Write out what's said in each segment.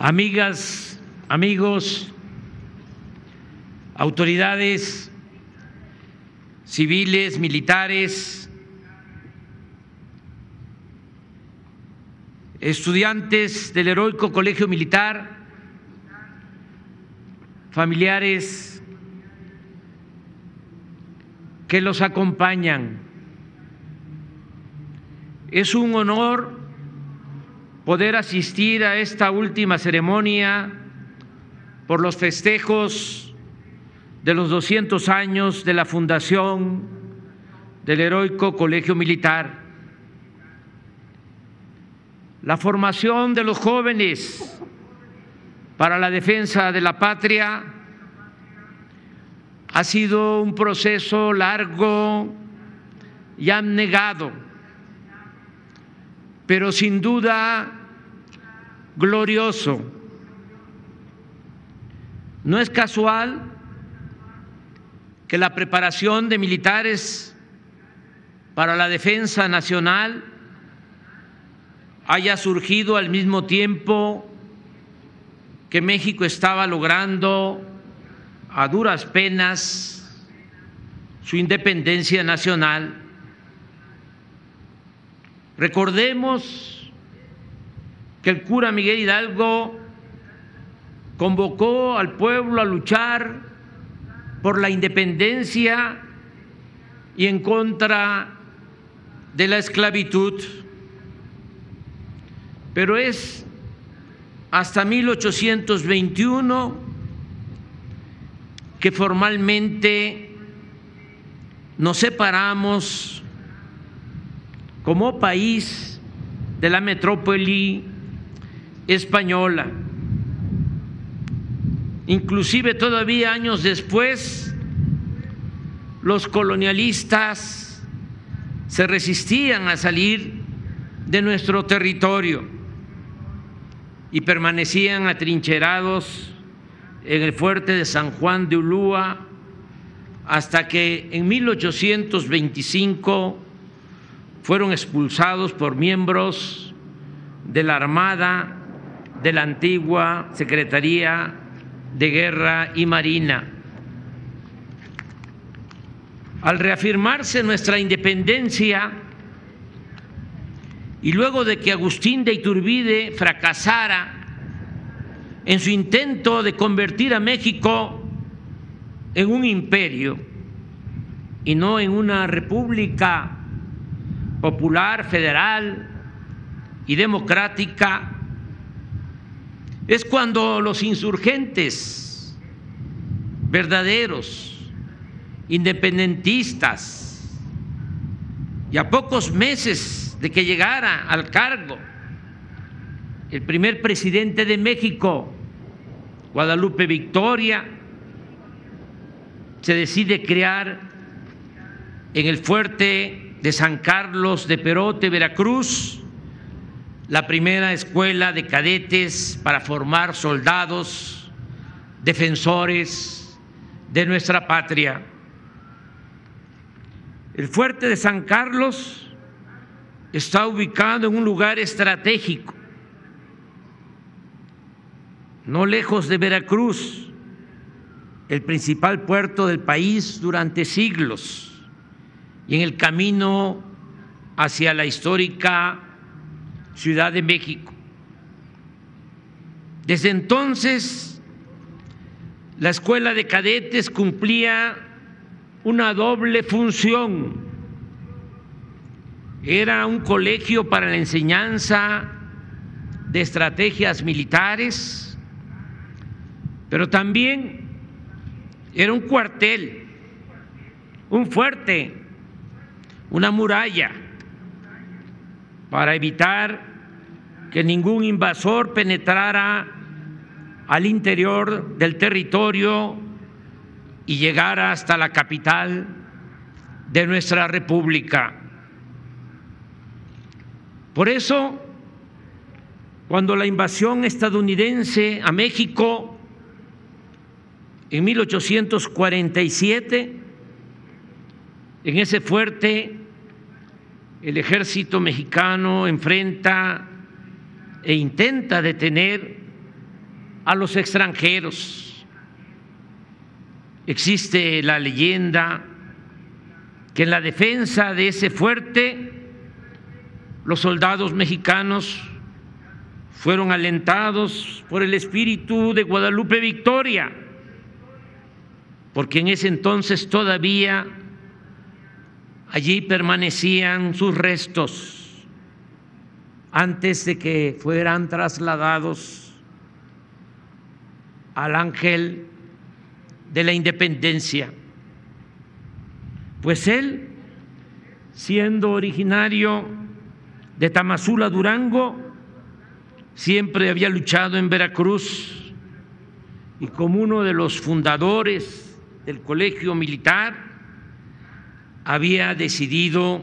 amigas, amigos, autoridades civiles, militares, estudiantes del heroico Colegio Militar, familiares que los acompañan. Es un honor poder asistir a esta última ceremonia por los festejos de los 200 años de la fundación del heroico Colegio Militar. La formación de los jóvenes para la defensa de la patria ha sido un proceso largo y abnegado pero sin duda glorioso. No es casual que la preparación de militares para la defensa nacional haya surgido al mismo tiempo que México estaba logrando a duras penas su independencia nacional Recordemos que el cura Miguel Hidalgo convocó al pueblo a luchar por la independencia y en contra de la esclavitud. Pero es hasta 1821 que formalmente nos separamos como país de la metrópoli española. Inclusive todavía años después, los colonialistas se resistían a salir de nuestro territorio y permanecían atrincherados en el fuerte de San Juan de Ulúa hasta que en 1825 fueron expulsados por miembros de la Armada de la antigua Secretaría de Guerra y Marina. Al reafirmarse nuestra independencia y luego de que Agustín de Iturbide fracasara en su intento de convertir a México en un imperio y no en una república popular, federal y democrática, es cuando los insurgentes verdaderos, independentistas, y a pocos meses de que llegara al cargo el primer presidente de México, Guadalupe Victoria, se decide crear en el fuerte de San Carlos de Perote, Veracruz, la primera escuela de cadetes para formar soldados, defensores de nuestra patria. El fuerte de San Carlos está ubicado en un lugar estratégico, no lejos de Veracruz, el principal puerto del país durante siglos y en el camino hacia la histórica Ciudad de México. Desde entonces, la escuela de cadetes cumplía una doble función. Era un colegio para la enseñanza de estrategias militares, pero también era un cuartel, un fuerte una muralla para evitar que ningún invasor penetrara al interior del territorio y llegara hasta la capital de nuestra república. Por eso, cuando la invasión estadounidense a México en 1847, en ese fuerte el ejército mexicano enfrenta e intenta detener a los extranjeros. Existe la leyenda que en la defensa de ese fuerte los soldados mexicanos fueron alentados por el espíritu de Guadalupe Victoria, porque en ese entonces todavía allí permanecían sus restos antes de que fueran trasladados al ángel de la independencia. Pues él, siendo originario de Tamazula, Durango, siempre había luchado en Veracruz y como uno de los fundadores del colegio militar, había decidido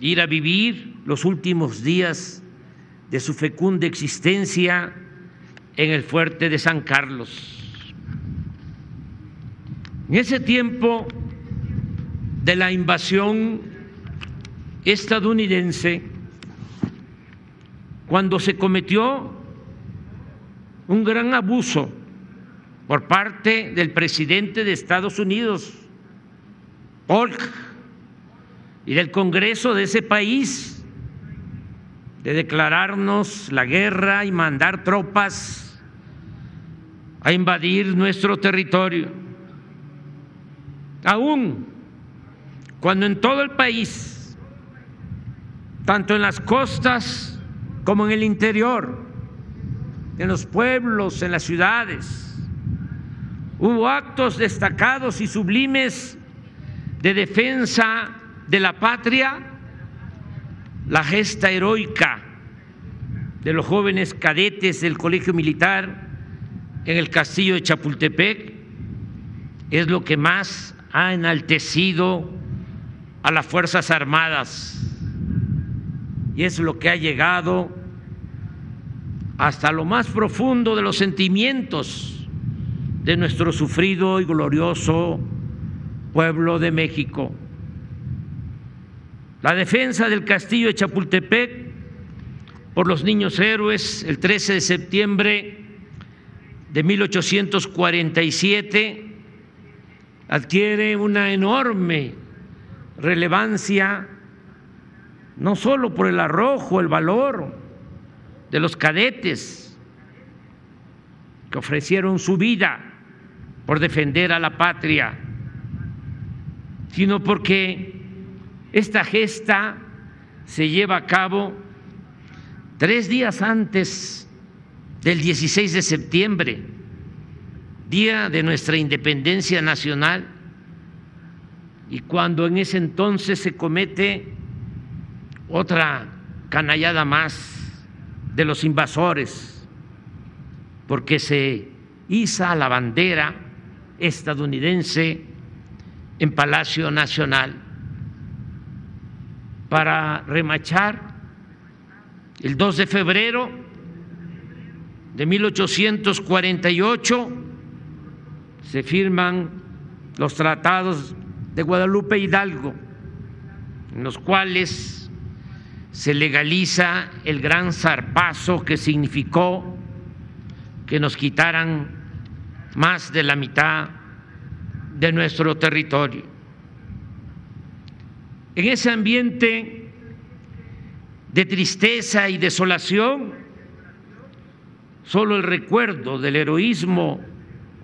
ir a vivir los últimos días de su fecunda existencia en el fuerte de San Carlos. En ese tiempo de la invasión estadounidense, cuando se cometió un gran abuso por parte del presidente de Estados Unidos, Polk, y del Congreso de ese país, de declararnos la guerra y mandar tropas a invadir nuestro territorio. Aún cuando en todo el país, tanto en las costas, como en el interior, en los pueblos, en las ciudades. Hubo actos destacados y sublimes de defensa de la patria, la gesta heroica de los jóvenes cadetes del Colegio Militar en el castillo de Chapultepec es lo que más ha enaltecido a las Fuerzas Armadas y es lo que ha llegado hasta lo más profundo de los sentimientos de nuestro sufrido y glorioso pueblo de México. La defensa del castillo de Chapultepec por los niños héroes el 13 de septiembre de 1847 adquiere una enorme relevancia, no solo por el arrojo, el valor, de los cadetes que ofrecieron su vida por defender a la patria, sino porque esta gesta se lleva a cabo tres días antes del 16 de septiembre, día de nuestra independencia nacional, y cuando en ese entonces se comete otra canallada más de los invasores, porque se iza la bandera estadounidense en Palacio Nacional para remachar el 2 de febrero de 1848 se firman los tratados de Guadalupe Hidalgo, en los cuales se legaliza el gran zarpazo que significó que nos quitaran más de la mitad de nuestro territorio. En ese ambiente de tristeza y desolación, solo el recuerdo del heroísmo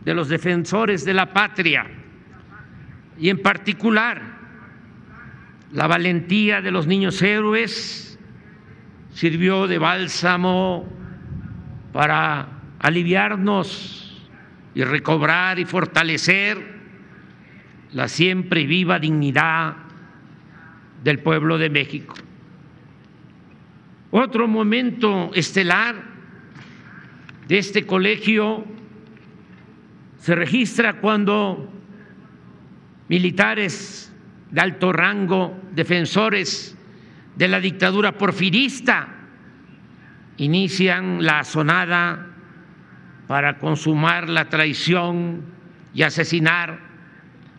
de los defensores de la patria y en particular la valentía de los niños héroes sirvió de bálsamo para aliviarnos y recobrar y fortalecer la siempre viva dignidad del pueblo de México. Otro momento estelar de este colegio se registra cuando militares de alto rango, defensores de la dictadura porfirista, inician la sonada para consumar la traición y asesinar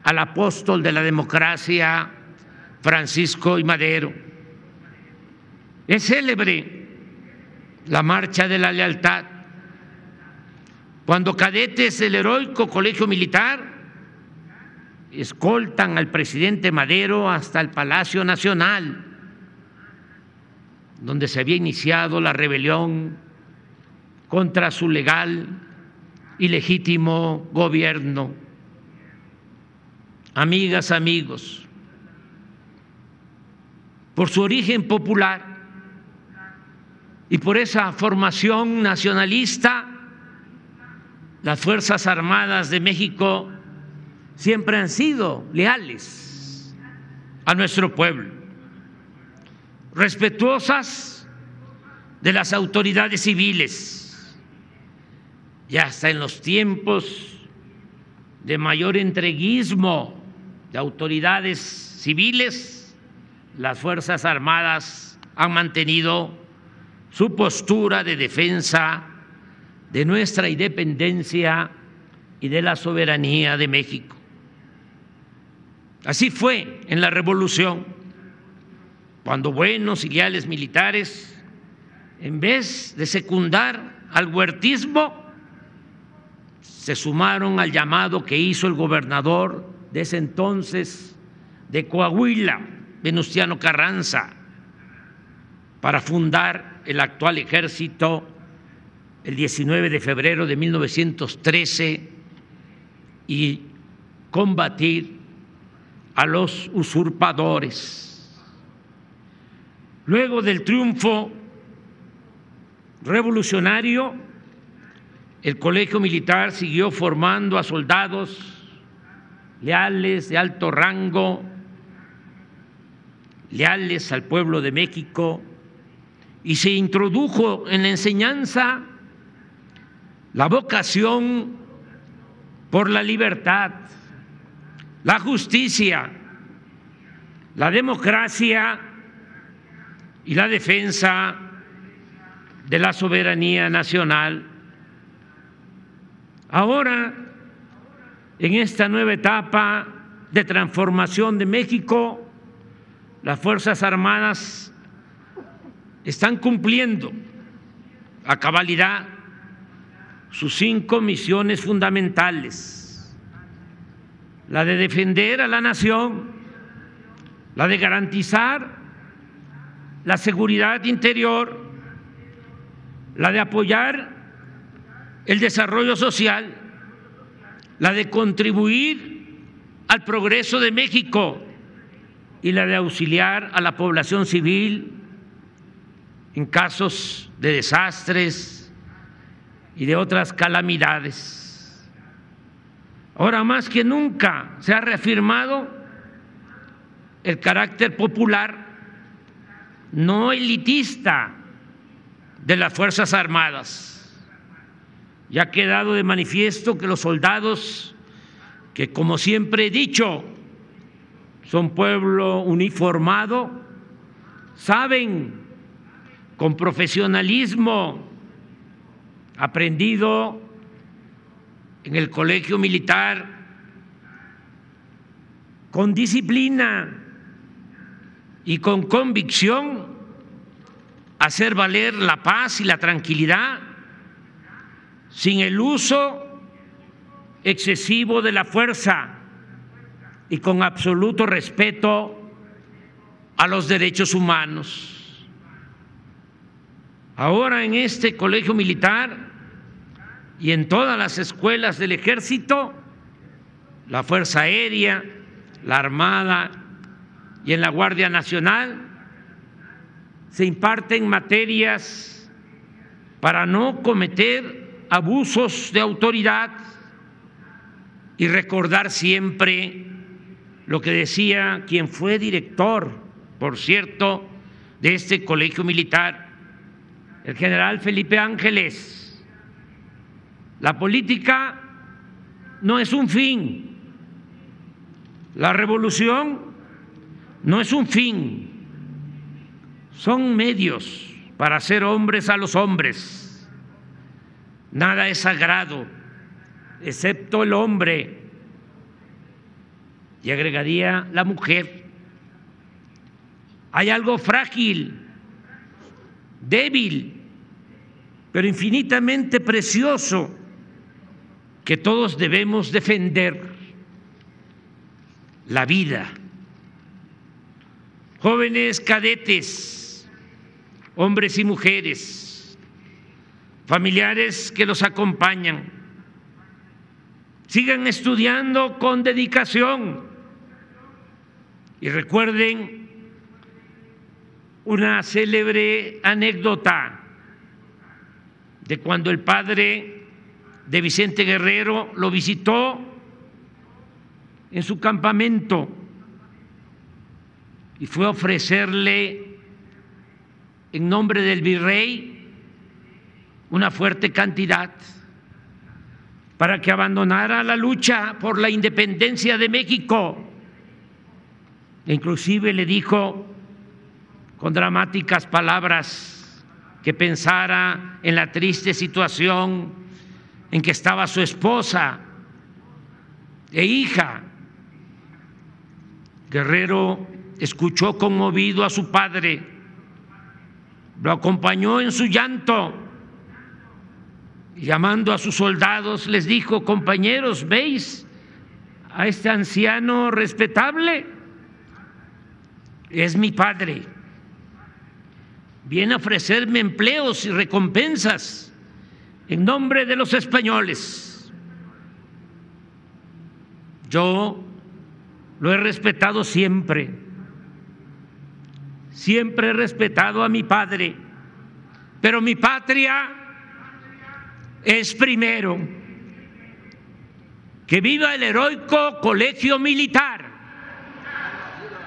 al apóstol de la democracia, Francisco y Madero. Es célebre la marcha de la lealtad cuando cadetes del heroico colegio militar escoltan al presidente Madero hasta el Palacio Nacional, donde se había iniciado la rebelión contra su legal y legítimo gobierno. Amigas, amigos, por su origen popular y por esa formación nacionalista, las Fuerzas Armadas de México siempre han sido leales a nuestro pueblo, respetuosas de las autoridades civiles. Y hasta en los tiempos de mayor entreguismo de autoridades civiles, las Fuerzas Armadas han mantenido su postura de defensa de nuestra independencia y de la soberanía de México. Así fue en la revolución, cuando buenos y leales militares, en vez de secundar al huertismo, se sumaron al llamado que hizo el gobernador de ese entonces de Coahuila, Venustiano Carranza, para fundar el actual ejército el 19 de febrero de 1913 y combatir a los usurpadores. Luego del triunfo revolucionario, el colegio militar siguió formando a soldados leales de alto rango, leales al pueblo de México, y se introdujo en la enseñanza la vocación por la libertad, la justicia, la democracia y la defensa de la soberanía nacional. Ahora, en esta nueva etapa de transformación de México, las Fuerzas Armadas están cumpliendo a cabalidad sus cinco misiones fundamentales. La de defender a la nación, la de garantizar la seguridad interior, la de apoyar el desarrollo social, la de contribuir al progreso de México y la de auxiliar a la población civil en casos de desastres y de otras calamidades. Ahora más que nunca se ha reafirmado el carácter popular, no elitista, de las Fuerzas Armadas. Ya ha quedado de manifiesto que los soldados, que como siempre he dicho, son pueblo uniformado, saben con profesionalismo aprendido en el colegio militar con disciplina y con convicción hacer valer la paz y la tranquilidad sin el uso excesivo de la fuerza y con absoluto respeto a los derechos humanos. Ahora en este colegio militar y en todas las escuelas del ejército, la Fuerza Aérea, la Armada y en la Guardia Nacional, se imparten materias para no cometer abusos de autoridad y recordar siempre lo que decía quien fue director, por cierto, de este colegio militar, el general Felipe Ángeles la política no es un fin. La revolución no es un fin. Son medios para hacer hombres a los hombres. Nada es sagrado, excepto el hombre. Y agregaría la mujer. Hay algo frágil, débil, pero infinitamente precioso que todos debemos defender la vida. Jóvenes cadetes, hombres y mujeres, familiares que los acompañan, sigan estudiando con dedicación y recuerden una célebre anécdota de cuando el padre de Vicente Guerrero lo visitó en su campamento y fue a ofrecerle en nombre del virrey una fuerte cantidad para que abandonara la lucha por la independencia de México. E inclusive le dijo con dramáticas palabras que pensara en la triste situación en que estaba su esposa e hija. Guerrero escuchó conmovido a su padre, lo acompañó en su llanto, llamando a sus soldados les dijo, compañeros, ¿veis a este anciano respetable? Es mi padre. Viene a ofrecerme empleos y recompensas en nombre de los españoles. Yo lo he respetado siempre Siempre he respetado a mi padre, pero mi patria es primero. Que viva el heroico colegio militar.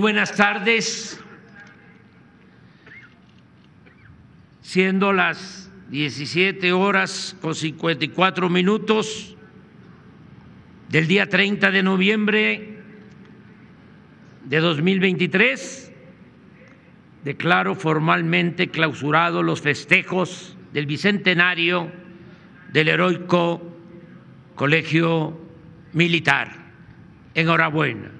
Buenas tardes. Siendo las 17 horas con 54 minutos del día 30 de noviembre de 2023, declaro formalmente clausurados los festejos del bicentenario del heroico Colegio Militar. Enhorabuena.